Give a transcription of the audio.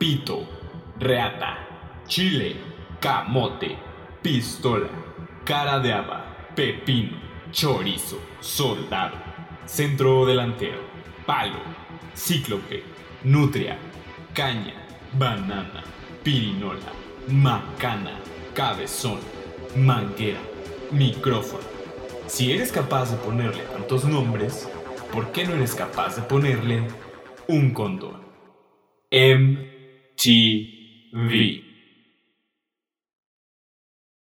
pito, reata, chile, camote, pistola, cara de haba, pepino, chorizo, soldado, centro delantero, palo, cíclope, nutria, caña, banana, pirinola, macana, cabezón, manguera, micrófono. Si eres capaz de ponerle tantos nombres, ¿por qué no eres capaz de ponerle un condón? TV.